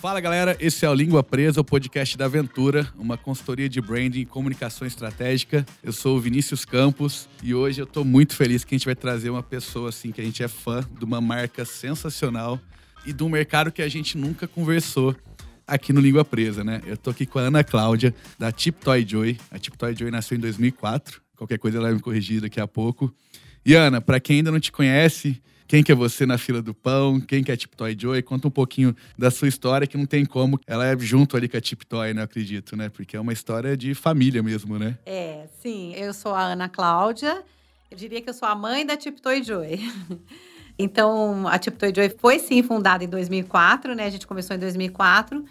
Fala galera, esse é o Língua Presa, o podcast da Aventura, uma consultoria de branding e comunicação estratégica. Eu sou o Vinícius Campos e hoje eu tô muito feliz que a gente vai trazer uma pessoa assim que a gente é fã de uma marca sensacional e de um mercado que a gente nunca conversou aqui no Língua Presa, né? Eu tô aqui com a Ana Cláudia, da Tip Toy Joy. A Tip Toy Joy nasceu em 2004. Qualquer coisa ela vai me corrigir daqui a pouco. E Ana, para quem ainda não te conhece, quem que é você na fila do pão, quem que é a Tip Toy Joy, conta um pouquinho da sua história, que não tem como. Ela é junto ali com a Tip Toy, né, acredito, né? Porque é uma história de família mesmo, né? É, sim. Eu sou a Ana Cláudia. Eu diria que eu sou a mãe da Tip Toy Joy. Então, a Tip Toy Joy foi sim fundada em 2004, né? A gente começou em 2004,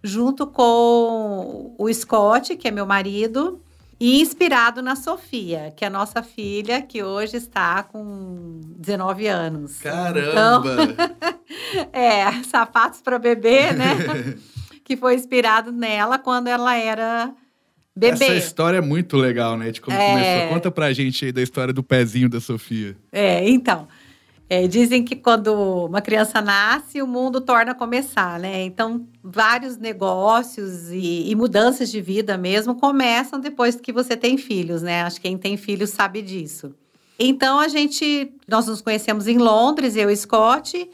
junto com o Scott, que é meu marido, e inspirado na Sofia, que é a nossa filha, que hoje está com 19 anos. Caramba! Então, é, sapatos para bebê, né? que foi inspirado nela quando ela era bebê. Essa história é muito legal, né? De como é... começou. Conta pra gente aí da história do pezinho da Sofia. É, então. É, dizem que quando uma criança nasce, o mundo torna a começar, né? Então, vários negócios e, e, mudanças de vida mesmo começam depois que você tem filhos, né? Acho que quem tem filhos sabe disso. Então, a gente, nós nos conhecemos em Londres, eu e Scott,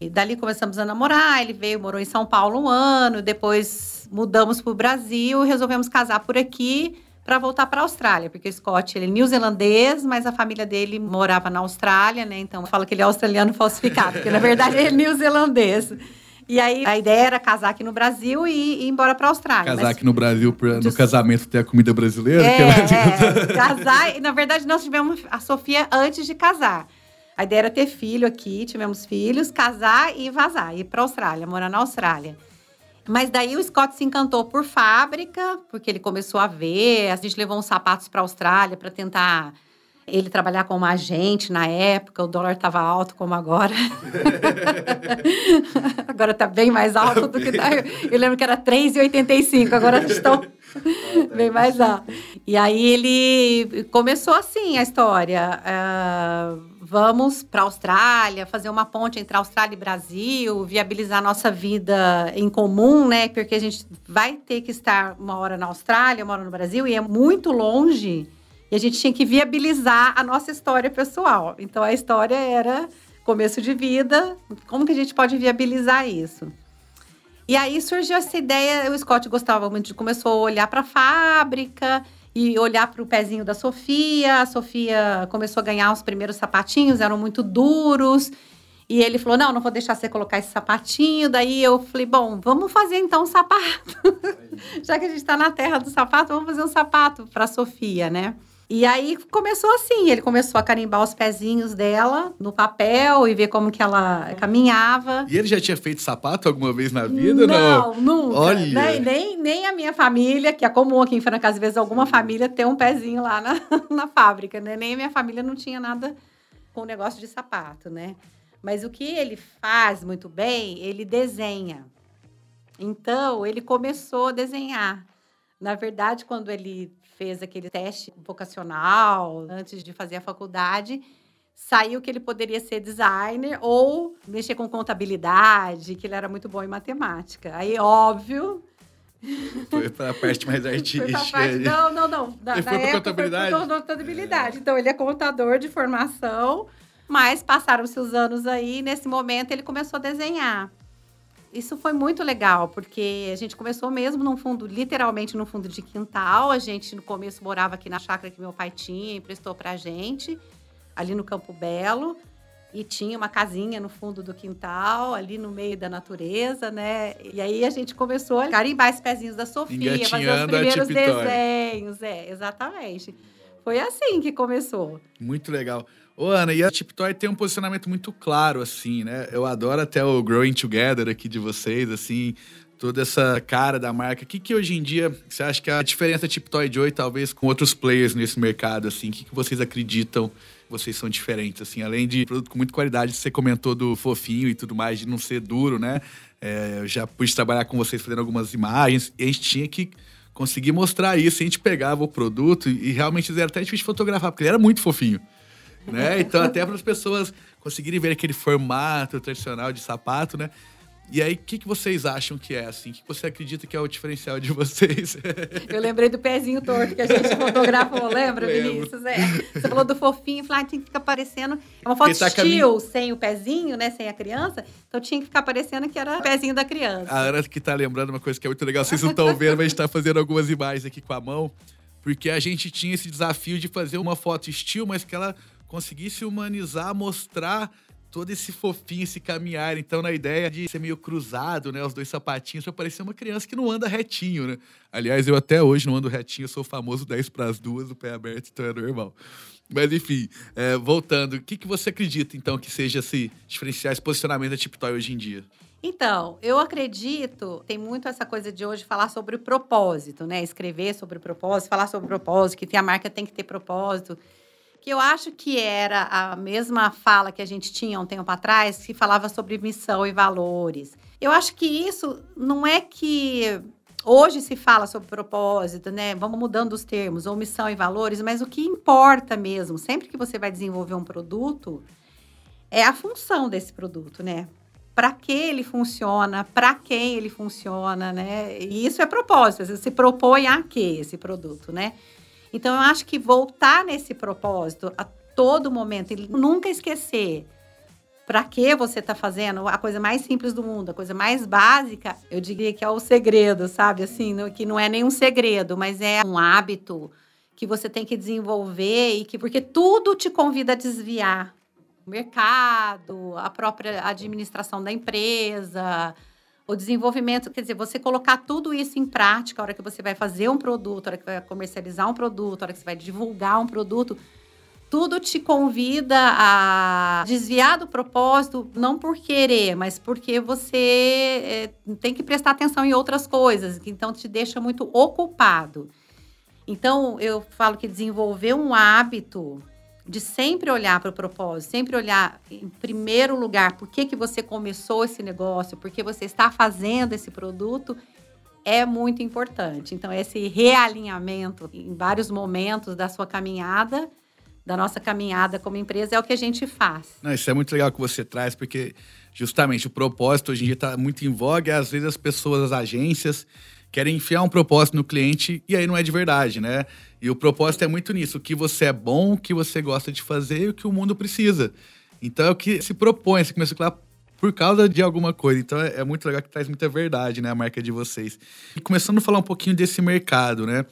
e dali começamos a namorar. Ele veio, morou em São Paulo um ano, depois mudamos para o Brasil, resolvemos casar por aqui para voltar para a Austrália, porque o Scott ele é neozelandês, mas a família dele morava na Austrália, né? Então fala que ele é australiano falsificado, porque na verdade ele é neozelandês. E aí a ideia era casar aqui no Brasil e ir embora para a Austrália. Casar mas... aqui no Brasil, pra, no casamento ter a comida brasileira? É, é, casar. E na verdade nós tivemos a Sofia antes de casar. A ideia era ter filho aqui, tivemos filhos, casar e vazar, ir para a Austrália, morar na Austrália. Mas daí o Scott se encantou por fábrica, porque ele começou a ver. A gente levou uns sapatos para a Austrália para tentar ele trabalhar como agente na época. O dólar estava alto como agora. agora está bem mais alto do que tá. Eu lembro que era 3,85, agora estão bem mais alto. E aí ele começou assim a história. Uh vamos para a Austrália, fazer uma ponte entre Austrália e Brasil, viabilizar nossa vida em comum, né? Porque a gente vai ter que estar uma hora na Austrália, uma hora no Brasil, e é muito longe. E a gente tinha que viabilizar a nossa história pessoal. Então a história era começo de vida, como que a gente pode viabilizar isso? E aí surgiu essa ideia, o Scott gostava muito começou a olhar para a fábrica, e olhar para o pezinho da Sofia. A Sofia começou a ganhar os primeiros sapatinhos, eram muito duros. E ele falou: Não, não vou deixar você colocar esse sapatinho. Daí eu falei: Bom, vamos fazer então um sapato. Já que a gente está na terra do sapato, vamos fazer um sapato para a Sofia, né? E aí começou assim, ele começou a carimbar os pezinhos dela no papel e ver como que ela caminhava. E ele já tinha feito sapato alguma vez na vida, não? Não, nunca. Olha. Nem, nem, nem a minha família, que é comum aqui em Franca, às vezes alguma família tem um pezinho lá na, na fábrica, né? Nem a minha família não tinha nada com o negócio de sapato, né? Mas o que ele faz muito bem, ele desenha. Então, ele começou a desenhar. Na verdade, quando ele fez aquele teste vocacional antes de fazer a faculdade, saiu que ele poderia ser designer ou mexer com contabilidade, que ele era muito bom em matemática. Aí, óbvio. Foi para a parte mais artística. Parte, não, não, não. ele foi para contabilidade? Foi contabilidade. É. Então, ele é contador de formação, mas passaram-se os anos aí, nesse momento ele começou a desenhar isso foi muito legal, porque a gente começou mesmo num fundo, literalmente num fundo de quintal. A gente no começo morava aqui na chácara que meu pai tinha, emprestou pra gente, ali no Campo Belo. E tinha uma casinha no fundo do quintal, ali no meio da natureza, né? E aí a gente começou a carimbar os pezinhos da Sofia, fazer os primeiros desenhos. É, exatamente. Foi assim que começou. Muito legal. Ô, Ana, e a Tiptoy tem um posicionamento muito claro, assim, né? Eu adoro até o Growing Together aqui de vocês, assim, toda essa cara da marca. O que, que hoje em dia você acha que é a diferença Tiptoy Joy, talvez, com outros players nesse mercado, assim? O que, que vocês acreditam vocês são diferentes, assim? Além de produto com muita qualidade, você comentou do fofinho e tudo mais, de não ser duro, né? É, eu já pude trabalhar com vocês fazendo algumas imagens e a gente tinha que conseguir mostrar isso. A gente pegava o produto e realmente era até difícil de fotografar, porque ele era muito fofinho né? Então, até para as pessoas conseguirem ver aquele formato tradicional de sapato, né? E aí, o que, que vocês acham que é, assim? O que você acredita que é o diferencial de vocês? Eu lembrei do pezinho torto que a gente fotografou, lembra, Lembro. Vinícius? É. Você falou do fofinho, falou, ah, tinha que ficar parecendo... É uma foto tá estilo, sem o pezinho, né? Sem a criança. Então, tinha que ficar parecendo que era o pezinho da criança. A Ana que tá lembrando uma coisa que é muito legal. Vocês não estão vendo, mas a gente tá fazendo algumas imagens aqui com a mão. Porque a gente tinha esse desafio de fazer uma foto estilo, mas que ela conseguisse humanizar, mostrar todo esse fofinho, esse caminhar. Então, na ideia de ser meio cruzado, né? Os dois sapatinhos, pra parecer uma criança que não anda retinho, né? Aliás, eu até hoje não ando retinho, eu sou o famoso 10 para as duas, o pé aberto, então é normal. Mas enfim, é, voltando, o que, que você acredita, então, que seja esse diferenciar esse posicionamento da TipToy hoje em dia? Então, eu acredito, tem muito essa coisa de hoje falar sobre o propósito, né? Escrever sobre o propósito, falar sobre o propósito, que a marca tem que ter propósito que eu acho que era a mesma fala que a gente tinha um tempo atrás, que falava sobre missão e valores. Eu acho que isso não é que hoje se fala sobre propósito, né? Vamos mudando os termos, ou missão e valores, mas o que importa mesmo, sempre que você vai desenvolver um produto, é a função desse produto, né? Para que ele funciona, para quem ele funciona, né? E isso é propósito, você se propõe a quê esse produto, né? Então, eu acho que voltar nesse propósito a todo momento e nunca esquecer para que você está fazendo a coisa mais simples do mundo, a coisa mais básica, eu diria que é o segredo, sabe? Assim, que não é nenhum segredo, mas é um hábito que você tem que desenvolver e que porque tudo te convida a desviar o mercado, a própria administração da empresa, o desenvolvimento, quer dizer, você colocar tudo isso em prática, a hora que você vai fazer um produto, a hora que vai comercializar um produto, a hora que você vai divulgar um produto, tudo te convida a desviar do propósito, não por querer, mas porque você é, tem que prestar atenção em outras coisas, que então te deixa muito ocupado. Então, eu falo que desenvolver um hábito de sempre olhar para o propósito, sempre olhar em primeiro lugar por que, que você começou esse negócio, por que você está fazendo esse produto, é muito importante. Então, esse realinhamento em vários momentos da sua caminhada, da nossa caminhada como empresa, é o que a gente faz. Não, isso é muito legal que você traz, porque justamente o propósito hoje em dia está muito em voga, e às vezes as pessoas, as agências, querem enfiar um propósito no cliente e aí não é de verdade, né? E o propósito é muito nisso, o que você é bom, o que você gosta de fazer e o que o mundo precisa. Então é o que se propõe, você começa a falar por causa de alguma coisa. Então é, é, muito legal que traz muita verdade, né, a marca de vocês. E começando a falar um pouquinho desse mercado, né?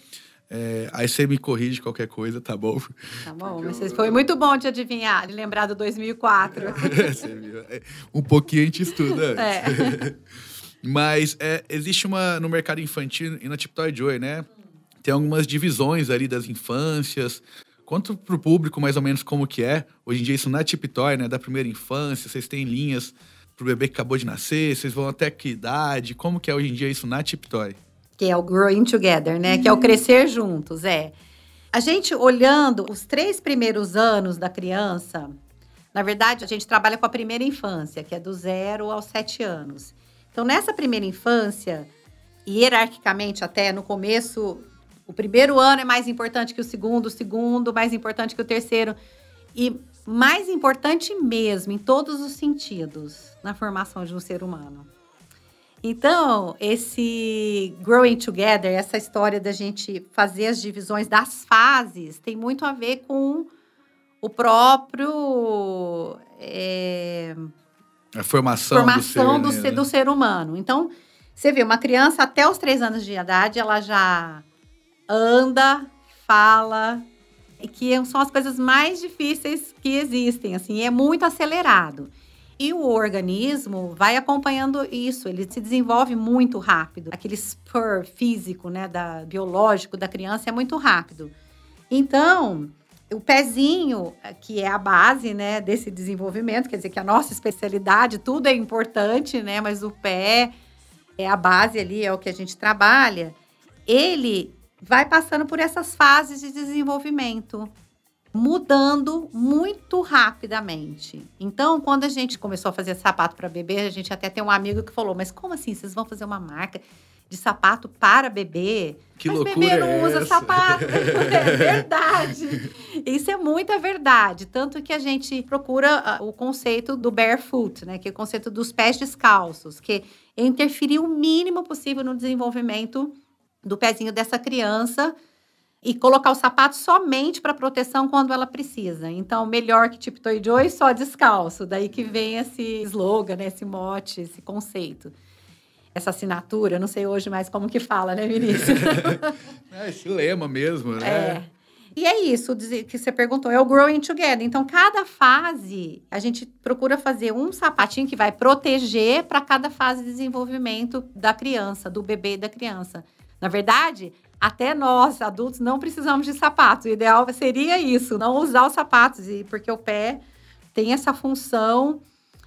É, aí você me corrige qualquer coisa, tá bom? Tá bom, mas eu... foi muito bom de adivinhar, de lembrar do 2004. É, você viu? É, um pouquinho a gente estuda antes. É. Mas é, existe uma no mercado infantil e na Tiptoy Joy, né? Tem algumas divisões ali das infâncias. Conta pro público mais ou menos como que é. Hoje em dia isso na Tiptoy, né? Da primeira infância, vocês têm linhas pro bebê que acabou de nascer, vocês vão até que idade? Como que é hoje em dia isso na Tiptoy? Que é o Growing Together, né? Hum. Que é o crescer juntos, é. A gente olhando os três primeiros anos da criança, na verdade, a gente trabalha com a primeira infância, que é do zero aos sete anos. Então, nessa primeira infância, hierarquicamente, até no começo, o primeiro ano é mais importante que o segundo, o segundo mais importante que o terceiro. E mais importante mesmo, em todos os sentidos, na formação de um ser humano. Então, esse growing together, essa história da gente fazer as divisões das fases, tem muito a ver com o próprio. É, a formação, formação do, ser, do, né? do ser humano. Então, você vê, uma criança até os três anos de idade, ela já anda, fala, e que são as coisas mais difíceis que existem, assim, é muito acelerado. E o organismo vai acompanhando isso, ele se desenvolve muito rápido. Aquele spur físico, né, da, biológico da criança é muito rápido. Então, o pezinho, que é a base, né, desse desenvolvimento, quer dizer que a nossa especialidade, tudo é importante, né, mas o pé é a base ali, é o que a gente trabalha. Ele vai passando por essas fases de desenvolvimento, mudando muito rapidamente. Então, quando a gente começou a fazer sapato para bebê, a gente até tem um amigo que falou: "Mas como assim vocês vão fazer uma marca de sapato para bebê. Que Mas loucura bebê não é usa essa? sapato. é verdade. Isso é muita verdade. Tanto que a gente procura ah, o conceito do barefoot, né? Que é o conceito dos pés descalços, que é interferir o mínimo possível no desenvolvimento do pezinho dessa criança e colocar o sapato somente para proteção quando ela precisa. Então, melhor que tipo Toy Joy, só descalço. Daí que vem esse slogan, né? esse mote, esse conceito. Essa assinatura, não sei hoje mais como que fala, né, Vinícius? É esse lema mesmo, né? É. E é isso que você perguntou, é o growing together. Então, cada fase, a gente procura fazer um sapatinho que vai proteger para cada fase de desenvolvimento da criança, do bebê e da criança. Na verdade, até nós, adultos, não precisamos de sapatos. O ideal seria isso, não usar os sapatos, porque o pé tem essa função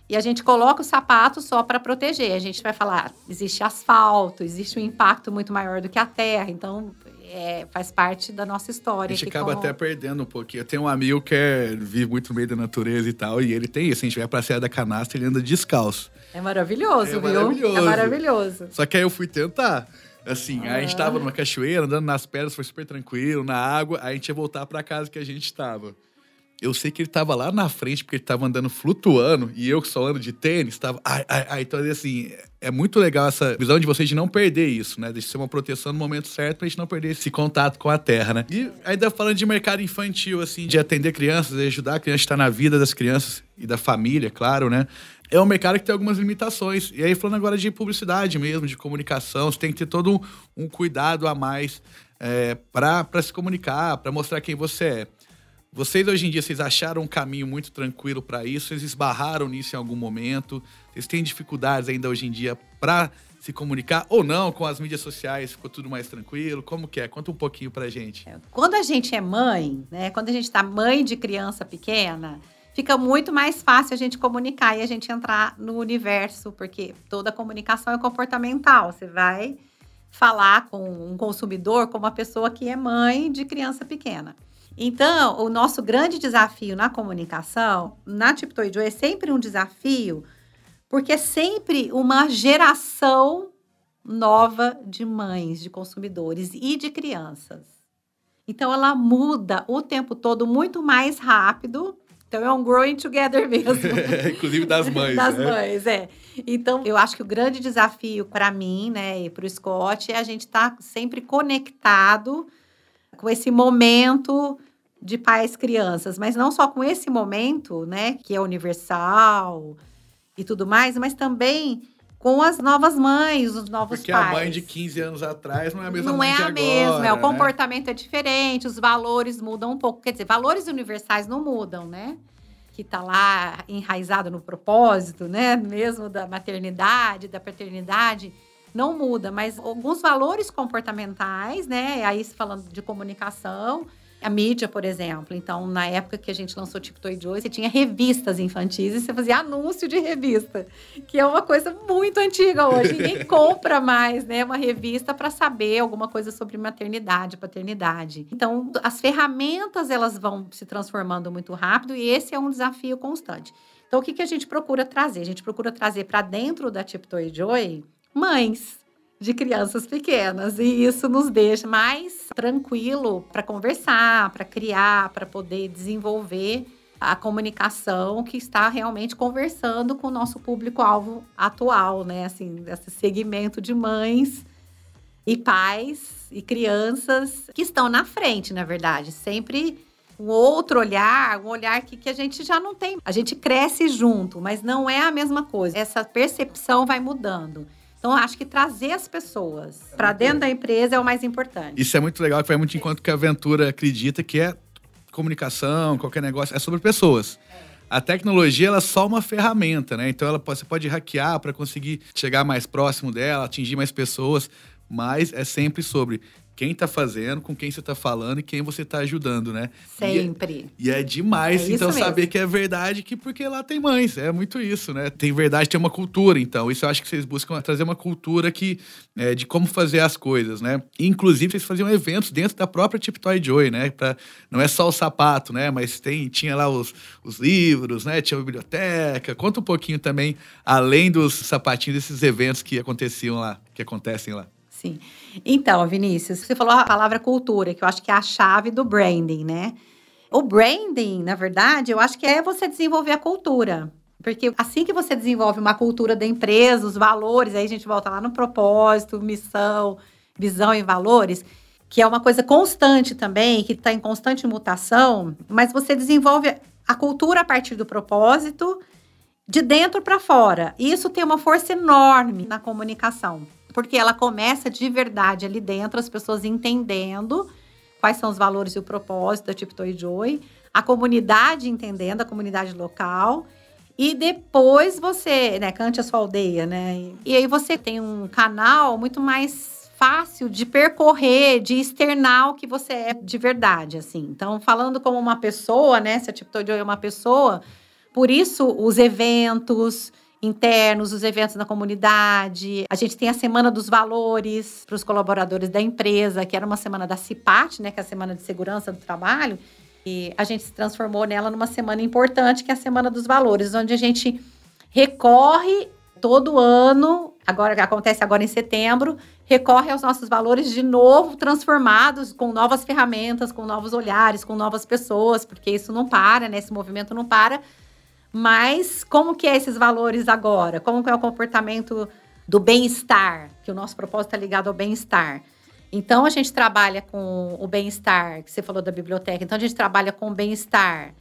e a gente coloca o sapato só para proteger. A gente vai falar, existe asfalto, existe um impacto muito maior do que a terra, então é, faz parte da nossa A história. gente aqui acaba como- até perdendo um pouquinho. Eu tenho um amigo que é, vive muito no meio da natureza e tal, e ele tem isso. A gente vai pra Serra da Canastra, ele anda descalço. É maravilhoso, É viu? maravilhoso. É maravilhoso. Só que aí eu fui tentar. Assim, aí a gente Ah. tava numa cachoeira, andando nas pedras, foi super tranquilo, na água. Aí a gente ia voltar pra casa que a gente tava. Eu sei que ele tava lá na frente, porque ele tava andando flutuando, e eu que só ando de tênis, tava. Ai, ai, ai. Então, assim, é muito legal essa visão de vocês de não perder isso, né? De ser uma proteção no momento certo pra gente não perder esse contato com a terra, né? E ainda falando de mercado infantil, assim, de atender crianças, de ajudar a criança a estar na vida das crianças e da família, claro, né? É um mercado que tem algumas limitações. E aí, falando agora de publicidade mesmo, de comunicação, você tem que ter todo um, um cuidado a mais é, para se comunicar, para mostrar quem você é. Vocês hoje em dia, vocês acharam um caminho muito tranquilo para isso? Vocês esbarraram nisso em algum momento? Vocês têm dificuldades ainda hoje em dia para se comunicar ou não com as mídias sociais? Ficou tudo mais tranquilo? Como que é? Conta um pouquinho pra gente. Quando a gente é mãe, né? Quando a gente tá mãe de criança pequena, fica muito mais fácil a gente comunicar e a gente entrar no universo, porque toda comunicação é comportamental. Você vai falar com um consumidor como uma pessoa que é mãe de criança pequena. Então, o nosso grande desafio na comunicação, na Tiptoy Joy, é sempre um desafio, porque é sempre uma geração nova de mães, de consumidores e de crianças. Então, ela muda o tempo todo muito mais rápido. Então, é um growing together mesmo. Inclusive das mães. das né? mães, é. Então, eu acho que o grande desafio para mim, né, e para o Scott, é a gente estar sempre conectado com esse momento de pais crianças, mas não só com esse momento, né, que é universal e tudo mais, mas também com as novas mães, os novos Porque pais. a mãe de 15 anos atrás não é a mesma Não mãe é de a agora. mesma, é, o né? comportamento é diferente, os valores mudam um pouco. Quer dizer, valores universais não mudam, né? Que tá lá enraizado no propósito, né? Mesmo da maternidade, da paternidade, não muda, mas alguns valores comportamentais, né? Aí falando de comunicação, a mídia, por exemplo. Então, na época que a gente lançou Tipo Toy Joy, você tinha revistas infantis e você fazia anúncio de revista, que é uma coisa muito antiga hoje. Ninguém compra mais, né, uma revista para saber alguma coisa sobre maternidade, paternidade. Então, as ferramentas elas vão se transformando muito rápido e esse é um desafio constante. Então, o que, que a gente procura trazer? A gente procura trazer para dentro da Tipo Toy Joy mães de crianças pequenas e isso nos deixa mais tranquilo para conversar, para criar, para poder desenvolver a comunicação que está realmente conversando com o nosso público-alvo atual, né? Assim, esse segmento de mães e pais e crianças que estão na frente, na verdade, sempre um outro olhar, um olhar que, que a gente já não tem. A gente cresce junto, mas não é a mesma coisa. Essa percepção vai mudando. Então, acho que trazer as pessoas para dentro da empresa é o mais importante. Isso é muito legal, que vai muito enquanto que a Aventura acredita que é comunicação, qualquer negócio, é sobre pessoas. A tecnologia ela é só uma ferramenta, né? Então ela pode, você pode hackear para conseguir chegar mais próximo dela, atingir mais pessoas, mas é sempre sobre quem tá fazendo, com quem você tá falando e quem você tá ajudando, né? Sempre. E é demais, É isso então, mesmo. saber que é verdade, que porque lá tem mães. É muito isso, né? Tem verdade, tem uma cultura, então. Isso eu acho que vocês buscam trazer uma cultura que, é, de como fazer as coisas, né? E, inclusive, vocês faziam eventos dentro da própria Tip Toy Joy, né? Pra, não é só o sapato, né? Mas tem, tinha lá os, os livros, né? Tinha a biblioteca. Conta um pouquinho também, além dos sapatinhos, desses eventos que aconteciam lá, que acontecem lá. Sim. Então, Vinícius, você falou a palavra cultura, que eu acho que é a chave do branding, né? O branding, na verdade, eu acho que é você desenvolver a cultura. Porque assim que você desenvolve uma cultura da empresa, os valores, aí a gente volta lá no propósito, missão, visão e valores, que é uma coisa constante também, que está em constante mutação, mas você desenvolve a cultura a partir do propósito, de dentro para fora. E isso tem uma força enorme na comunicação, porque ela começa de verdade ali dentro, as pessoas entendendo quais são os valores e o propósito da Tiptoe Joy, a comunidade entendendo, a comunidade local. E depois você, né, cante a sua aldeia, né? E aí você tem um canal muito mais fácil de percorrer, de externar o que você é de verdade, assim. Então, falando como uma pessoa, né? Se a Tiptoe Joy é uma pessoa, por isso os eventos, internos, os eventos na comunidade. A gente tem a Semana dos Valores para os colaboradores da empresa, que era uma semana da CIPAT, né, que é a Semana de Segurança do Trabalho. E a gente se transformou nela numa semana importante, que é a Semana dos Valores, onde a gente recorre todo ano, agora acontece agora em setembro, recorre aos nossos valores de novo transformados com novas ferramentas, com novos olhares, com novas pessoas, porque isso não para, né? Esse movimento não para mas como que é esses valores agora? Como que é o comportamento do bem-estar? Que o nosso propósito está ligado ao bem-estar. Então a gente trabalha com o bem-estar, que você falou da biblioteca. Então a gente trabalha com o bem-estar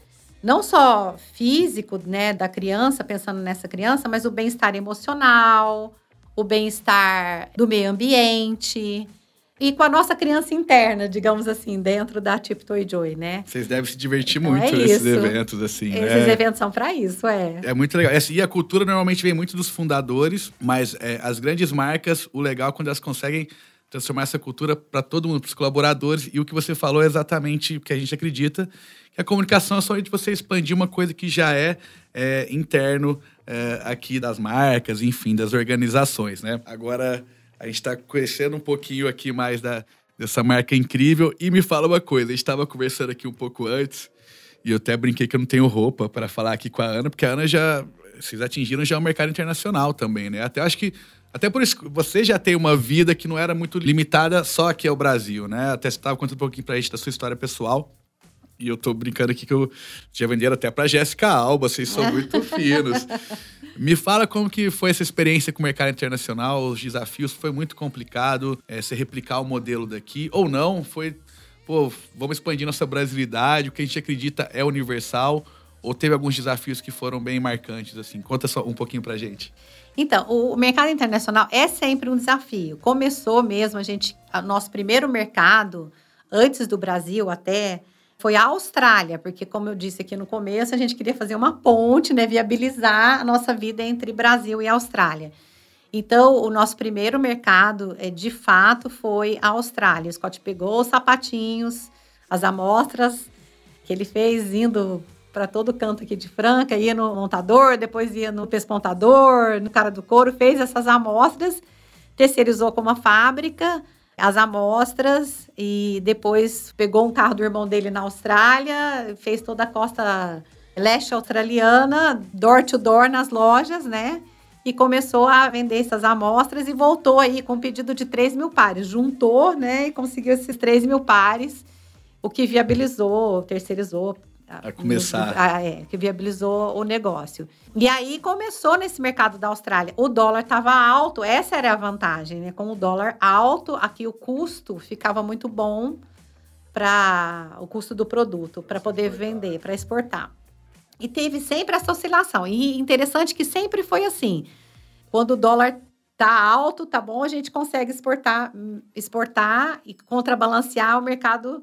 não só físico, né, da criança, pensando nessa criança, mas o bem-estar emocional, o bem-estar do meio ambiente e com a nossa criança interna, digamos assim, dentro da Tiptoe Joy, né? Vocês devem se divertir então, muito é nesses eventos, assim, Esses né? eventos são para isso, é. É muito legal. E a cultura normalmente vem muito dos fundadores, mas é, as grandes marcas, o legal é quando elas conseguem transformar essa cultura para todo mundo, para os colaboradores. E o que você falou é exatamente o que a gente acredita, que a comunicação é só de você expandir uma coisa que já é, é interno é, aqui das marcas, enfim, das organizações, né? Agora a gente está conhecendo um pouquinho aqui mais da, dessa marca incrível. E me fala uma coisa, a gente estava conversando aqui um pouco antes, e eu até brinquei que eu não tenho roupa para falar aqui com a Ana, porque a Ana já. Vocês atingiram já o mercado internacional também, né? Até acho que. Até por isso, você já tem uma vida que não era muito limitada só aqui ao Brasil, né? Até você estava contando um pouquinho para a gente da sua história pessoal. E eu tô brincando aqui que eu já venderam até para Jéssica Alba, vocês são muito finos. Me fala como que foi essa experiência com o mercado internacional, os desafios, foi muito complicado é, você replicar o modelo daqui, ou não, foi, pô, vamos expandir nossa brasilidade, o que a gente acredita é universal, ou teve alguns desafios que foram bem marcantes, assim? Conta só um pouquinho pra gente. Então, o mercado internacional é sempre um desafio. Começou mesmo, a gente, nosso primeiro mercado, antes do Brasil até, foi a Austrália, porque, como eu disse aqui no começo, a gente queria fazer uma ponte, né, viabilizar a nossa vida entre Brasil e Austrália. Então, o nosso primeiro mercado, é, de fato, foi a Austrália. O Scott pegou os sapatinhos, as amostras que ele fez indo para todo canto aqui de Franca, ia no montador, depois ia no pespontador, no cara do couro, fez essas amostras, terceirizou com uma fábrica, as amostras e depois pegou um carro do irmão dele na Austrália, fez toda a costa leste australiana, door to door nas lojas, né? E começou a vender essas amostras e voltou aí com um pedido de 3 mil pares. Juntou, né? E conseguiu esses 3 mil pares, o que viabilizou, terceirizou a começar. A, é, que viabilizou o negócio. E aí começou nesse mercado da Austrália. O dólar estava alto, essa era a vantagem, né? Com o dólar alto, aqui o custo ficava muito bom para o custo do produto, para poder vender, para exportar. E teve sempre essa oscilação. E interessante que sempre foi assim. Quando o dólar tá alto, tá bom, a gente consegue exportar, exportar e contrabalancear o mercado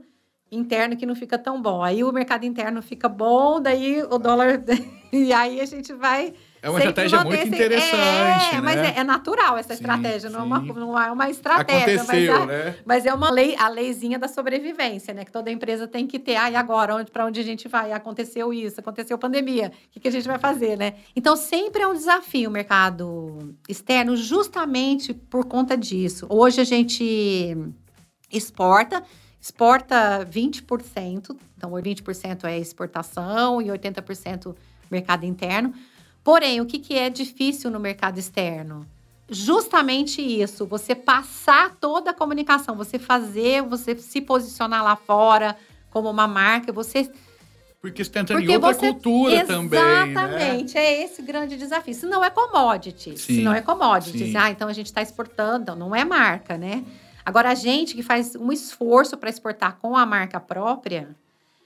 interno que não fica tão bom. Aí o mercado interno fica bom, daí o dólar. e aí a gente vai. É uma estratégia muito esse... interessante. É, né? mas é, é, natural essa sim, estratégia, não é, uma, não é uma estratégia. Aconteceu, mas, né? mas é uma lei, a leizinha da sobrevivência, né? Que toda empresa tem que ter. Ah, e agora? Onde, para onde a gente vai? Aconteceu isso, aconteceu pandemia. O que, que a gente vai fazer, né? Então, sempre é um desafio o mercado externo, justamente por conta disso. Hoje a gente exporta exporta 20%, então 20% é exportação e 80% mercado interno. Porém, o que, que é difícil no mercado externo? justamente isso, você passar toda a comunicação, você fazer, você se posicionar lá fora como uma marca, você porque você está entrando Porque em outra você... cultura Exatamente, também. Né? Exatamente, é esse grande desafio. Se não é commodity, se não é commodity, ah, então a gente está exportando, não é marca, né? Agora, a gente que faz um esforço para exportar com a marca própria,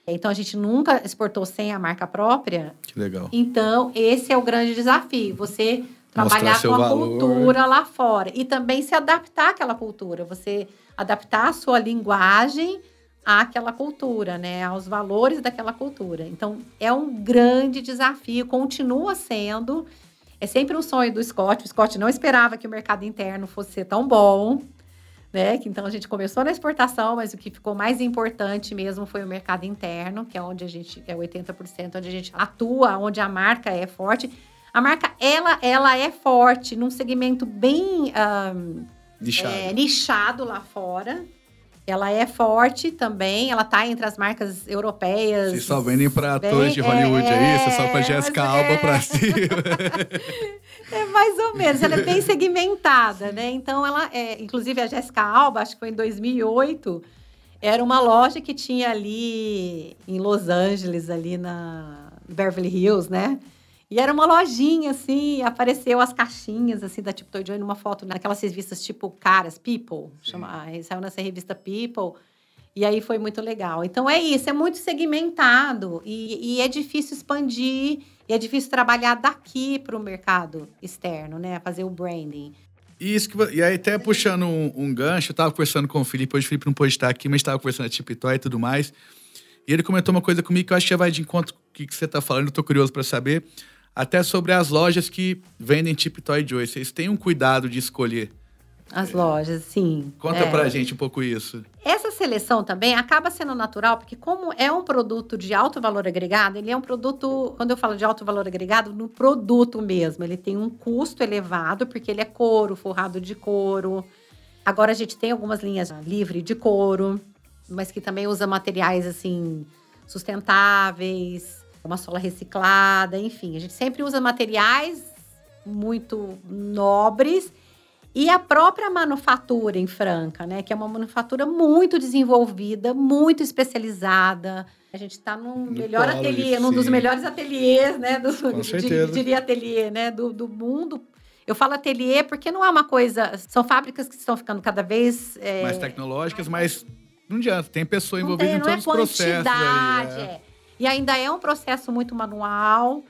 então a gente nunca exportou sem a marca própria. Que legal. Então, esse é o grande desafio. Você trabalhar com a valor. cultura lá fora e também se adaptar àquela cultura, você adaptar a sua linguagem àquela cultura, né, aos valores daquela cultura. Então, é um grande desafio, continua sendo. É sempre um sonho do Scott. O Scott não esperava que o mercado interno fosse ser tão bom, né? Que então a gente começou na exportação, mas o que ficou mais importante mesmo foi o mercado interno, que é onde a gente é 80%, onde a gente atua, onde a marca é forte. A marca, ela, ela é forte num segmento bem um, nichado. É, nichado lá fora. Ela é forte também, ela tá entre as marcas europeias. Vocês só vendem para atores de Hollywood, é, é isso? Só para Jessica Alba é. para cima. é mais ou menos, ela é bem segmentada, né? Então ela é, inclusive a Jessica Alba, acho que foi em 2008, era uma loja que tinha ali em Los Angeles, ali na Beverly Hills, né? E era uma lojinha, assim, apareceu as caixinhas, assim, da Tipo Toy Joy numa foto, naquelas revistas tipo Caras, People, chama, saiu nessa revista People. E aí foi muito legal. Então é isso, é muito segmentado e, e é difícil expandir, e é difícil trabalhar daqui para o mercado externo, né? Fazer o branding. Isso que, e aí, até puxando um, um gancho, eu estava conversando com o Felipe, hoje o Felipe não pôde estar aqui, mas estava conversando a Tipo Toy e tudo mais. E ele comentou uma coisa comigo que eu acho que já vai de encontro com o que, que você está falando, eu estou curioso para saber até sobre as lojas que vendem tipo Toy Joy. Vocês têm um cuidado de escolher. As lojas, sim. Conta é. pra gente um pouco isso. Essa seleção também acaba sendo natural, porque como é um produto de alto valor agregado, ele é um produto, quando eu falo de alto valor agregado, no produto mesmo. Ele tem um custo elevado, porque ele é couro, forrado de couro. Agora a gente tem algumas linhas livre de couro, mas que também usa materiais assim sustentáveis, uma sola reciclada, enfim. A gente sempre usa materiais muito nobres e a própria manufatura em Franca, né? Que é uma manufatura muito desenvolvida, muito especializada. A gente está num no melhor ateliê, num dos melhores ateliês, né? Do, Com certeza. Diria ateliê, né? Do, do mundo. Eu falo ateliê porque não é uma coisa. São fábricas que estão ficando cada vez. É, mais tecnológicas, mas não adianta. Tem pessoa envolvida tem, em todos é os processos. Ali, é. é. E ainda é um processo muito manual.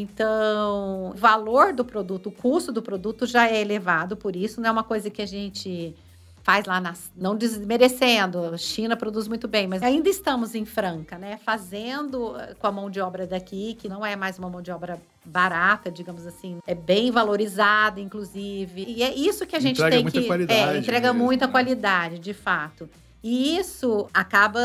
Então, o valor do produto, o custo do produto já é elevado por isso, não é uma coisa que a gente faz lá, na, não desmerecendo, a China produz muito bem, mas ainda estamos em Franca, né? Fazendo eh, com a mão de obra daqui, que não é mais uma mão de obra barata, digamos assim, é bem valorizada, inclusive. E é isso que a gente entrega tem muita que. Qualidade é, entrega mesmo, muita né? qualidade, de fato. E isso acaba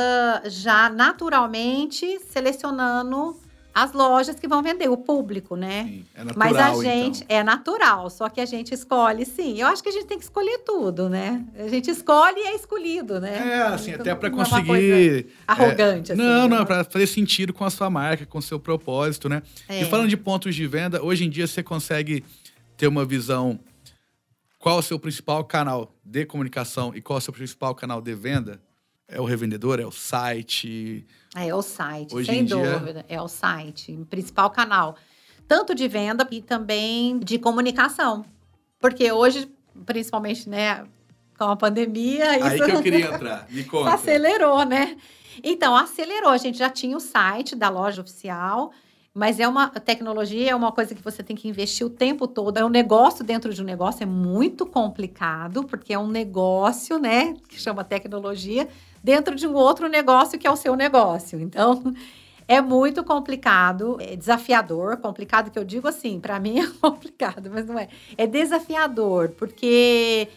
já naturalmente selecionando as lojas que vão vender, o público, né? Sim, é natural, Mas a gente então. é natural, só que a gente escolhe, sim. Eu acho que a gente tem que escolher tudo, né? A gente escolhe e é escolhido, né? É, assim, então, até para é conseguir. É arrogante, é, assim. Não, não, para fazer sentido com a sua marca, com o seu propósito, né? É. E falando de pontos de venda, hoje em dia você consegue ter uma visão qual é o seu principal canal de comunicação e qual é o seu principal canal de venda? É o revendedor? É o site? É, o site, Hoje sem dúvida. Dia... É o site, o principal canal. Tanto de venda e também de comunicação. Porque hoje, principalmente, né, com a pandemia. Aí isso... que eu queria entrar. Me conta. acelerou, né? Então, acelerou. A gente já tinha o site da loja oficial. Mas é uma tecnologia, é uma coisa que você tem que investir o tempo todo. É um negócio dentro de um negócio, é muito complicado, porque é um negócio, né, que chama tecnologia, dentro de um outro negócio que é o seu negócio. Então, é muito complicado, é desafiador, complicado que eu digo assim, para mim é complicado, mas não é. É desafiador, porque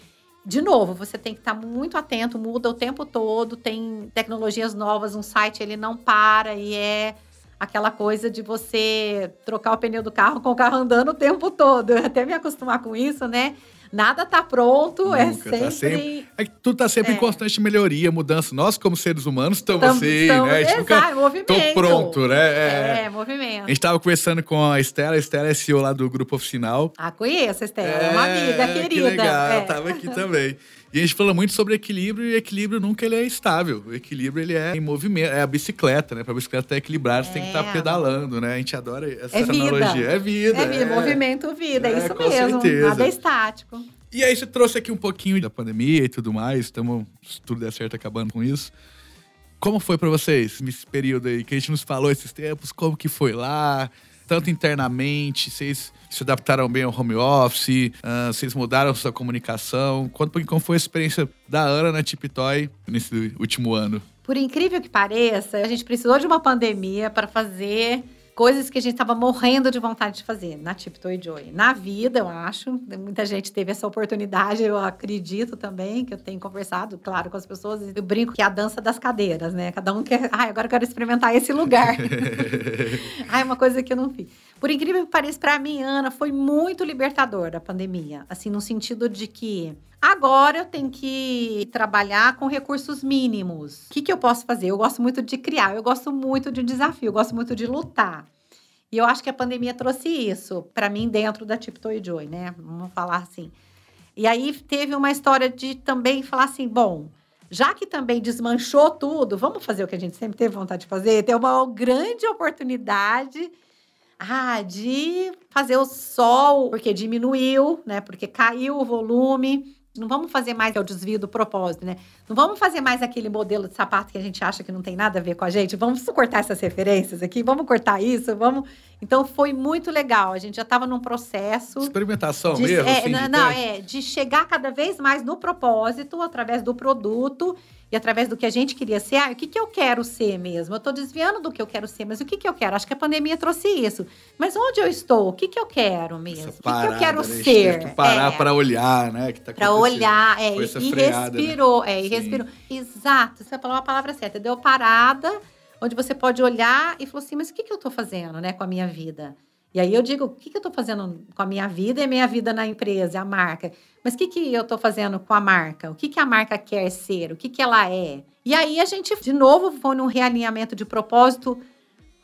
de novo, você tem que estar muito atento, muda o tempo todo, tem tecnologias novas, um site ele não para e é aquela coisa de você trocar o pneu do carro com o carro andando o tempo todo. Eu até me acostumar com isso, né? Nada tá pronto, é Nunca, é sempre... Tá sempre... É que tudo tá sempre é. em constante melhoria, mudança. Nós, como seres humanos, estamos assim, né? A gente Exato, movimento. Tô pronto, né? É, é, movimento. A gente tava conversando com a Estela, a Estela é CEO lá do Grupo Oficinal. Ah, conheço a Estela, é uma amiga querida. Que legal, é. tava aqui também. E a gente fala muito sobre equilíbrio e equilíbrio nunca ele é estável. O equilíbrio ele é em movimento, é a bicicleta, né? Para a bicicleta estar equilibrada, você é. tem que estar tá pedalando, né? A gente adora essa é analogia. É vida. É vida, é. movimento, vida, é, isso mesmo. Certeza. Nada é estático. E aí você trouxe aqui um pouquinho da pandemia e tudo mais, estamos, se tudo der certo, acabando com isso. Como foi para vocês nesse período aí que a gente nos falou esses tempos? Como que foi lá? Tanto internamente, vocês se adaptaram bem ao home office? Uh, vocês mudaram sua comunicação? Pouquinho como foi a experiência da Ana na Tiptoy nesse último ano. Por incrível que pareça, a gente precisou de uma pandemia para fazer coisas que a gente estava morrendo de vontade de fazer na Tiptoe Joy. Na vida, eu acho, muita gente teve essa oportunidade, eu acredito também, que eu tenho conversado, claro, com as pessoas, eu brinco que é a dança das cadeiras, né? Cada um quer, ai, agora eu quero experimentar esse lugar. ai, uma coisa que eu não fiz. Por incrível que pareça, para mim, Ana, foi muito libertador da pandemia, assim, no sentido de que Agora eu tenho que trabalhar com recursos mínimos. O que, que eu posso fazer? Eu gosto muito de criar, eu gosto muito de desafio, eu gosto muito de lutar. E eu acho que a pandemia trouxe isso para mim dentro da Tiptoe Joy, né? Vamos falar assim. E aí teve uma história de também falar assim, bom, já que também desmanchou tudo, vamos fazer o que a gente sempre teve vontade de fazer, ter uma grande oportunidade ah, de fazer o sol, porque diminuiu, né? Porque caiu o volume. Não vamos fazer mais o desvio do propósito, né? Não vamos fazer mais aquele modelo de sapato que a gente acha que não tem nada a ver com a gente. Vamos cortar essas referências aqui, vamos cortar isso, vamos. Então foi muito legal. A gente já estava num processo. Experimentação de, mesmo. É, assim, não, não é de chegar cada vez mais no propósito através do produto e através do que a gente queria ser, ah, o que, que eu quero ser mesmo? Eu estou desviando do que eu quero ser, mas o que, que eu quero? Acho que a pandemia trouxe isso. Mas onde eu estou? O que, que eu quero mesmo? Essa o que, parada, que eu quero né? ser? Tem que parar é, para olhar, né? Tá para olhar, é, e, freada, né? respirou, né? é, e Sim. respirou. Exato, você falou a palavra certa. Deu parada, onde você pode olhar e falou assim, mas o que, que eu estou fazendo, né, com a minha vida? E aí eu digo, o que, que eu estou fazendo com a minha vida e a minha vida na empresa, a marca? Mas o que, que eu estou fazendo com a marca? O que, que a marca quer ser? O que, que ela é? E aí a gente, de novo, foi num realinhamento de propósito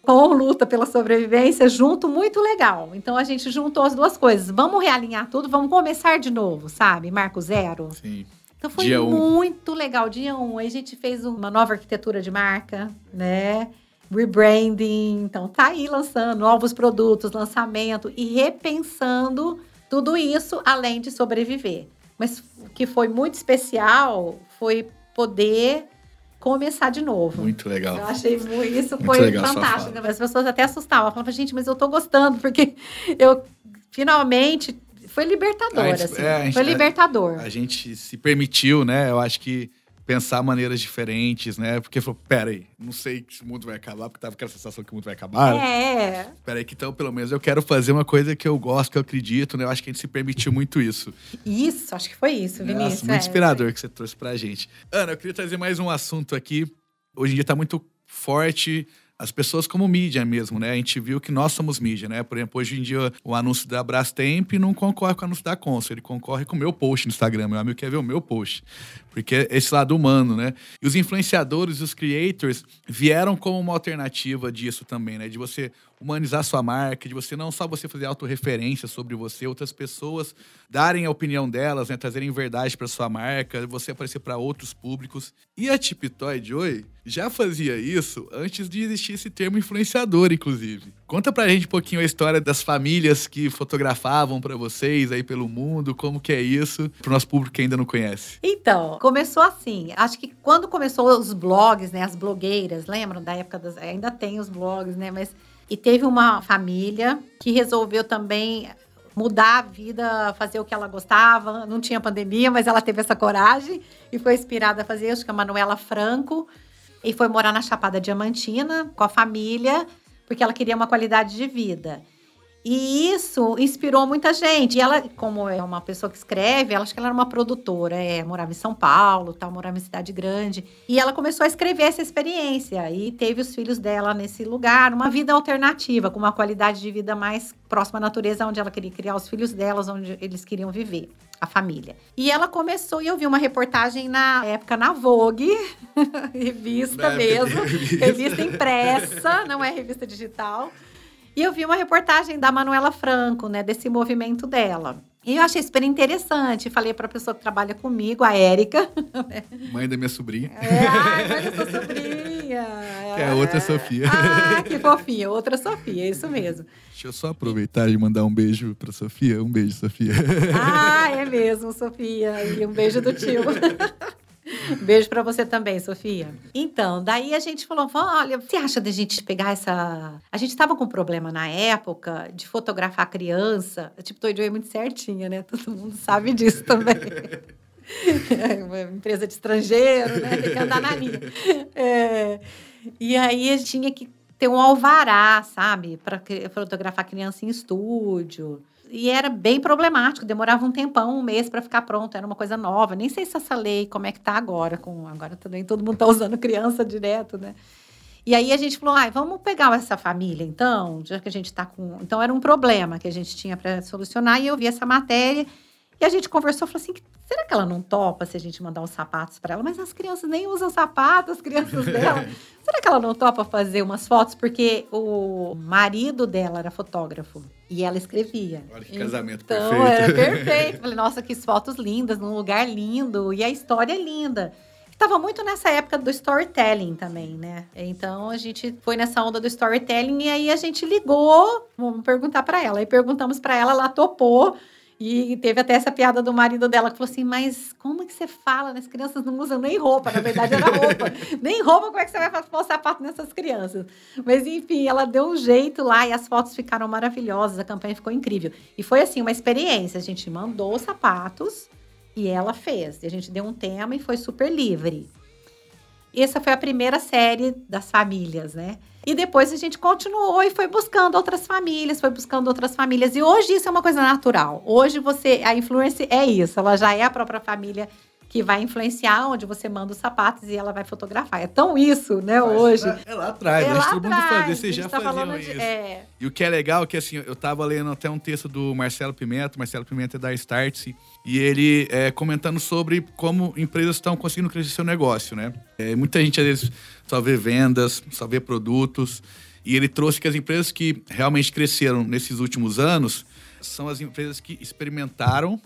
com luta pela sobrevivência junto, muito legal. Então a gente juntou as duas coisas. Vamos realinhar tudo, vamos começar de novo, sabe? Marco zero. Sim. Então foi dia muito um. legal. Dia um, aí a gente fez uma nova arquitetura de marca, né? Rebranding. Então, tá aí lançando novos produtos, lançamento e repensando tudo isso além de sobreviver. Mas o que foi muito especial foi poder começar de novo. Muito legal. Eu achei isso muito foi fantástico. As pessoas até assustavam, falavam, gente, mas eu tô gostando porque eu finalmente foi libertador, gente, assim. É, gente, foi libertador. A, a, gente se permitiu, né? Eu acho que pensar maneiras diferentes, né? Porque falou, peraí, não sei se o mundo vai acabar, porque tava aquela sensação que o mundo vai acabar. É. Peraí, que então, pelo menos, eu quero fazer uma coisa que eu gosto, que eu acredito, né? Eu acho que a gente se permitiu muito isso. Isso, acho que foi isso, Vinícius. Nossa, muito é. inspirador que você trouxe pra gente. Ana, eu queria trazer mais um assunto aqui. Hoje em dia tá muito forte as pessoas como mídia mesmo, né? A gente viu que nós somos mídia, né? Por exemplo, hoje em dia o anúncio da Brastemp não concorre com o anúncio da Consul, ele concorre com o meu post no Instagram. Meu amigo quer ver o meu post. Porque é esse lado humano, né? E os influenciadores, os creators vieram como uma alternativa disso também, né? De você humanizar sua marca, de você não só você fazer autorreferência sobre você, outras pessoas darem a opinião delas, né, trazerem verdade para sua marca, você aparecer para outros públicos. E a Tiptoy Joy já fazia isso antes de existir esse termo influenciador, inclusive. Conta pra gente um pouquinho a história das famílias que fotografavam para vocês aí pelo mundo, como que é isso, pro nosso público que ainda não conhece. Então, começou assim, acho que quando começou os blogs, né, as blogueiras, lembram da época das, ainda tem os blogs, né, mas e teve uma família que resolveu também mudar a vida, fazer o que ela gostava. Não tinha pandemia, mas ela teve essa coragem e foi inspirada a fazer, acho que a Manuela Franco, e foi morar na Chapada Diamantina com a família, porque ela queria uma qualidade de vida. E isso inspirou muita gente. E ela, como é uma pessoa que escreve, ela acho que ela era uma produtora, é, morava em São Paulo, tal, morava em cidade grande. E ela começou a escrever essa experiência e teve os filhos dela nesse lugar, uma vida alternativa, com uma qualidade de vida mais próxima à natureza, onde ela queria criar os filhos delas, onde eles queriam viver. a família. E ela começou, e eu vi uma reportagem na época na Vogue, revista mesmo, revista impressa, não é revista digital. E eu vi uma reportagem da Manuela Franco, né, desse movimento dela. E eu achei super interessante. Falei para a pessoa que trabalha comigo, a Érica. Mãe da minha sobrinha. É, ai, mãe da sua sobrinha. Que é outra Sofia. Ah, que fofinha, outra Sofia, é isso mesmo. Deixa eu só aproveitar e mandar um beijo para Sofia. Um beijo, Sofia. Ah, é mesmo, Sofia. E um beijo do tio. Beijo para você também, Sofia. Então, daí a gente falou: olha, você acha da gente pegar essa. A gente tava com um problema na época de fotografar criança. Tipo, Toy é muito certinha, né? Todo mundo sabe disso também. É uma empresa de estrangeiro, né? Tem que andar na linha. É. E aí a gente tinha que ter um alvará, sabe? Para fotografar criança em estúdio e era bem problemático, demorava um tempão, um mês para ficar pronto, era uma coisa nova. Nem sei se essa lei, como é que tá agora, com agora também todo mundo tá usando criança direto, né? E aí a gente falou, ah, vamos pegar essa família, então, já que a gente está com. Então era um problema que a gente tinha para solucionar, e eu vi essa matéria. E a gente conversou, falou assim: será que ela não topa se a gente mandar os sapatos para ela? Mas as crianças nem usam sapato, as crianças dela. será que ela não topa fazer umas fotos? Porque o marido dela era fotógrafo. E ela escrevia. Olha que casamento então, perfeito. Era perfeito. Falei, nossa, que fotos lindas, num lugar lindo. E a história é linda. Estava muito nessa época do storytelling também, né? Então a gente foi nessa onda do storytelling e aí a gente ligou, vamos perguntar para ela. Aí perguntamos para ela, ela topou. E teve até essa piada do marido dela que falou assim: Mas como é que você fala? As crianças não usam nem roupa, na verdade era roupa. nem roupa, como é que você vai pôr sapato nessas crianças? Mas enfim, ela deu um jeito lá e as fotos ficaram maravilhosas, a campanha ficou incrível. E foi assim, uma experiência. A gente mandou os sapatos e ela fez. E a gente deu um tema e foi super livre. Essa foi a primeira série das famílias, né? E depois a gente continuou e foi buscando outras famílias, foi buscando outras famílias. E hoje isso é uma coisa natural. Hoje você, a influência é isso, ela já é a própria família que vai influenciar onde você manda os sapatos e ela vai fotografar. É tão isso, né, Mas, hoje. É lá atrás, é né? Lá todo mundo fazia, vocês já tá faziam isso. De, é... E o que é legal é que, assim, eu tava lendo até um texto do Marcelo Pimenta, Marcelo Pimenta é da Startse, e ele é, comentando sobre como empresas estão conseguindo crescer seu negócio, né? É, muita gente, às vezes, só vê vendas, só vê produtos, e ele trouxe que as empresas que realmente cresceram nesses últimos anos são as empresas que experimentaram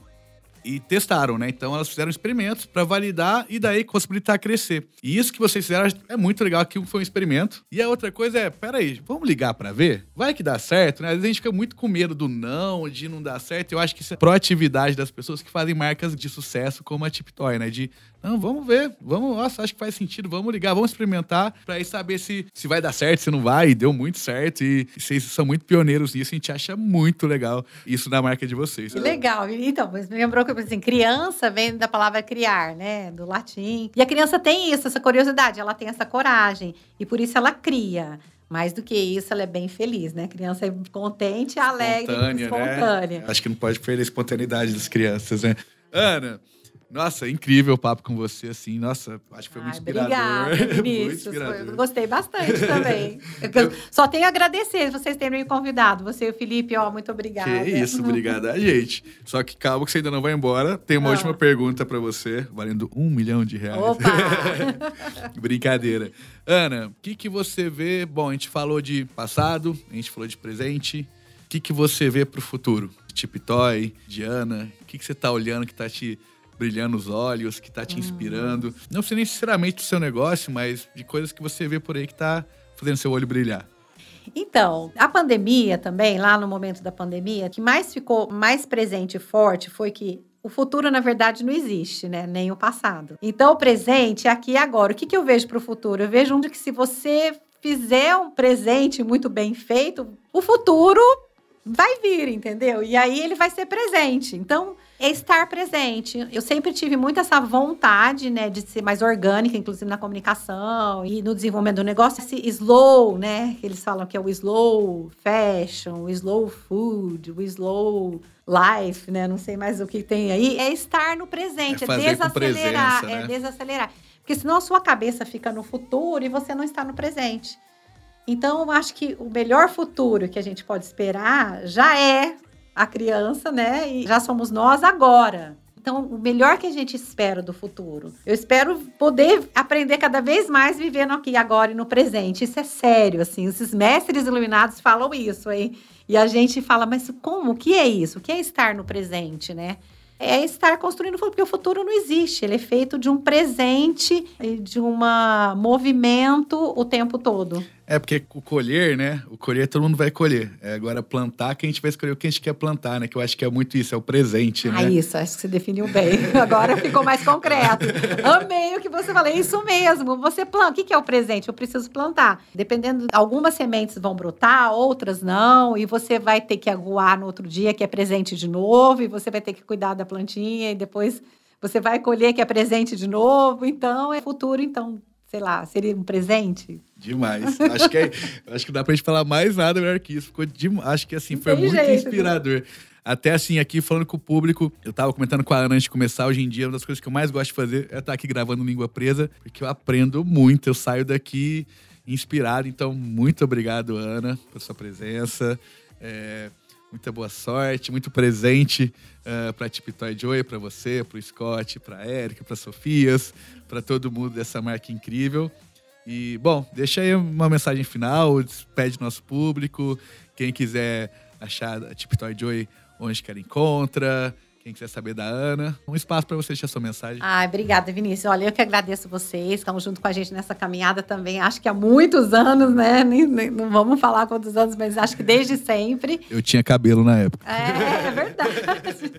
e testaram, né? Então elas fizeram experimentos para validar e daí possibilitar crescer. E isso que vocês fizeram é muito legal, que foi um experimento. E a outra coisa é, peraí, vamos ligar para ver? Vai que dá certo, né? Às vezes a gente fica muito com medo do não, de não dar certo. Eu acho que isso é proatividade das pessoas que fazem marcas de sucesso como a Tiptoy, né? De não, vamos ver, vamos, nossa, acho que faz sentido, vamos ligar, vamos experimentar para aí saber se, se vai dar certo, se não vai, e deu muito certo, e, e vocês são muito pioneiros nisso, a gente acha muito legal isso na marca de vocês. Que legal, então, mas me lembrou que, assim, criança vem da palavra criar, né, do latim, e a criança tem isso, essa curiosidade, ela tem essa coragem, e por isso ela cria. Mais do que isso, ela é bem feliz, né? A criança é contente, alegre, espontânea. espontânea. Né? Acho que não pode perder a espontaneidade das crianças, né? Ana, nossa, incrível o papo com você, assim. Nossa, acho que foi muito inspirador. Obrigada, muito inspirador. Foi, gostei bastante também. Eu, só tenho a agradecer vocês terem me convidado. Você e o Felipe, ó, muito obrigada. Que isso, obrigada a gente. Só que calma que você ainda não vai embora. Tem uma ah. última pergunta para você, valendo um milhão de reais. Opa! Brincadeira. Ana, o que, que você vê? Bom, a gente falou de passado, a gente falou de presente. O que, que você vê para o futuro? Tip Toy, Diana, o que, que você está olhando que está te brilhando os olhos, que tá te inspirando. Hum. Não sei necessariamente do seu negócio, mas de coisas que você vê por aí que tá fazendo seu olho brilhar. Então, a pandemia também, lá no momento da pandemia, que mais ficou mais presente e forte foi que o futuro, na verdade, não existe, né? Nem o passado. Então, o presente é aqui e agora. O que, que eu vejo para o futuro? Eu vejo que se você fizer um presente muito bem feito, o futuro vai vir, entendeu? E aí ele vai ser presente. Então, é estar presente. Eu sempre tive muito essa vontade, né, de ser mais orgânica, inclusive na comunicação e no desenvolvimento do negócio. Esse slow, né, que eles falam que é o slow fashion, o slow food, o slow life, né, não sei mais o que tem aí. É estar no presente, é, é desacelerar, presença, né? é desacelerar. Porque senão a sua cabeça fica no futuro e você não está no presente. Então, eu acho que o melhor futuro que a gente pode esperar já é a criança, né? E já somos nós agora. Então, o melhor que a gente espera do futuro. Eu espero poder aprender cada vez mais vivendo aqui agora e no presente. Isso é sério, assim. Esses mestres iluminados falam isso, hein? E a gente fala, mas como? O que é isso? O que é estar no presente, né? é estar construindo o futuro, porque o futuro não existe, ele é feito de um presente de um movimento o tempo todo. É, porque o colher, né? O colher todo mundo vai colher. É, agora, plantar, que a gente vai escolher o que a gente quer plantar, né? Que eu acho que é muito isso, é o presente, ah, né? Isso, acho que você definiu bem. Agora ficou mais concreto. Amei o que você falou. É isso mesmo. Você planta. O que é o presente? Eu preciso plantar. Dependendo, algumas sementes vão brotar, outras não. E você vai ter que aguar no outro dia, que é presente de novo. E você vai ter que cuidar da plantinha. E depois você vai colher, que é presente de novo. Então, é futuro, então sei lá, seria um presente? Demais. Acho que, é, acho que dá pra gente falar mais nada melhor que isso. Ficou de, acho que assim, foi muito jeito, né? inspirador. Né? Até assim, aqui falando com o público, eu tava comentando com a Ana antes de começar, hoje em dia, uma das coisas que eu mais gosto de fazer é estar tá aqui gravando Língua Presa, porque eu aprendo muito, eu saio daqui inspirado. Então, muito obrigado, Ana, por sua presença. É, muita boa sorte, muito presente uh, eh, para Tipitoy Joy, para você, para o Scott, para a Erika, para Sofias, para todo mundo dessa marca incrível. E, bom, deixa aí uma mensagem final, despede nosso público. Quem quiser achar a Tipitoy Joy, onde quer encontra, quem quiser saber da Ana, um espaço para você deixar sua mensagem. Ah, obrigada, Vinícius. Olha, eu que agradeço vocês, estão junto com a gente nessa caminhada também. Acho que há muitos anos, né? Nem, nem, não vamos falar quantos anos, mas acho que desde sempre. Eu tinha cabelo na época. É, é verdade.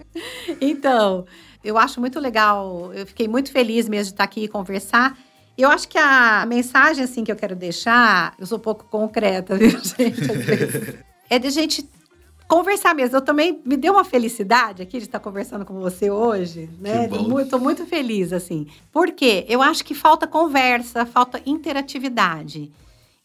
então, eu acho muito legal. Eu fiquei muito feliz mesmo de estar aqui e conversar. Eu acho que a mensagem assim que eu quero deixar, eu sou um pouco concreta, viu, gente? é de gente conversar mesmo. Eu também me deu uma felicidade aqui de estar conversando com você hoje, né? Estou muito feliz, assim. Por quê? Eu acho que falta conversa, falta interatividade.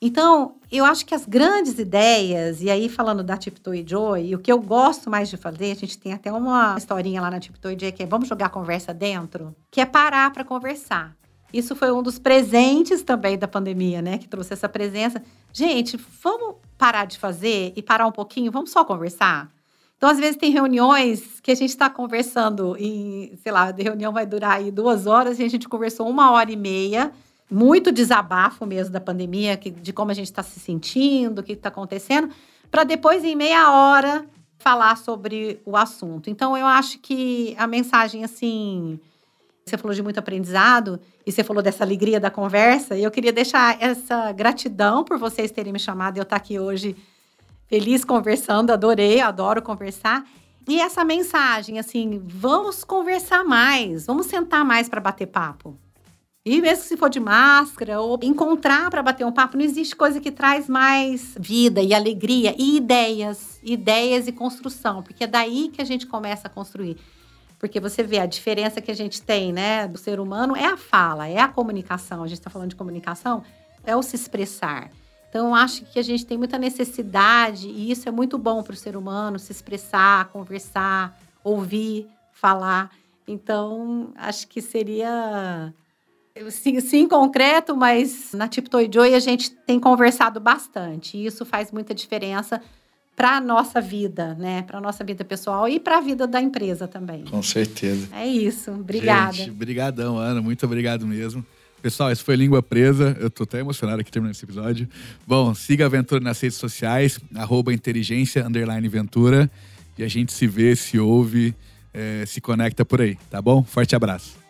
Então, eu acho que as grandes ideias, e aí falando da Tiptoe Joy, o que eu gosto mais de fazer, a gente tem até uma historinha lá na Tiptoe Joy que é vamos jogar conversa dentro, que é parar para conversar. Isso foi um dos presentes também da pandemia, né? Que trouxe essa presença. Gente, vamos parar de fazer e parar um pouquinho, vamos só conversar? Então, às vezes, tem reuniões que a gente está conversando em, sei lá, a reunião vai durar aí duas horas e a gente conversou uma hora e meia, muito desabafo mesmo da pandemia, que, de como a gente está se sentindo, o que está acontecendo, para depois, em meia hora, falar sobre o assunto. Então, eu acho que a mensagem, assim, você falou de muito aprendizado e você falou dessa alegria da conversa. E eu queria deixar essa gratidão por vocês terem me chamado e eu estar aqui hoje feliz conversando. Adorei, adoro conversar. E essa mensagem, assim, vamos conversar mais, vamos sentar mais para bater papo. E mesmo se for de máscara ou encontrar para bater um papo, não existe coisa que traz mais vida e alegria e ideias, ideias e construção, porque é daí que a gente começa a construir. Porque você vê a diferença que a gente tem, né, do ser humano é a fala, é a comunicação. A gente está falando de comunicação, é o se expressar. Então, eu acho que a gente tem muita necessidade, e isso é muito bom para o ser humano, se expressar, conversar, ouvir, falar. Então, acho que seria. Sim, sim, concreto, mas na Tiptoy Joy a gente tem conversado bastante. E isso faz muita diferença para a nossa vida, né? Para a nossa vida pessoal e para a vida da empresa também. Com certeza. É isso. Obrigada. Gente, brigadão, Ana. Muito obrigado mesmo. Pessoal, esse foi Língua Presa. Eu tô até emocionado aqui terminando esse episódio. Bom, siga a Aventura nas redes sociais, arroba inteligência, underline Ventura. E a gente se vê, se ouve, é, se conecta por aí, tá bom? Forte abraço.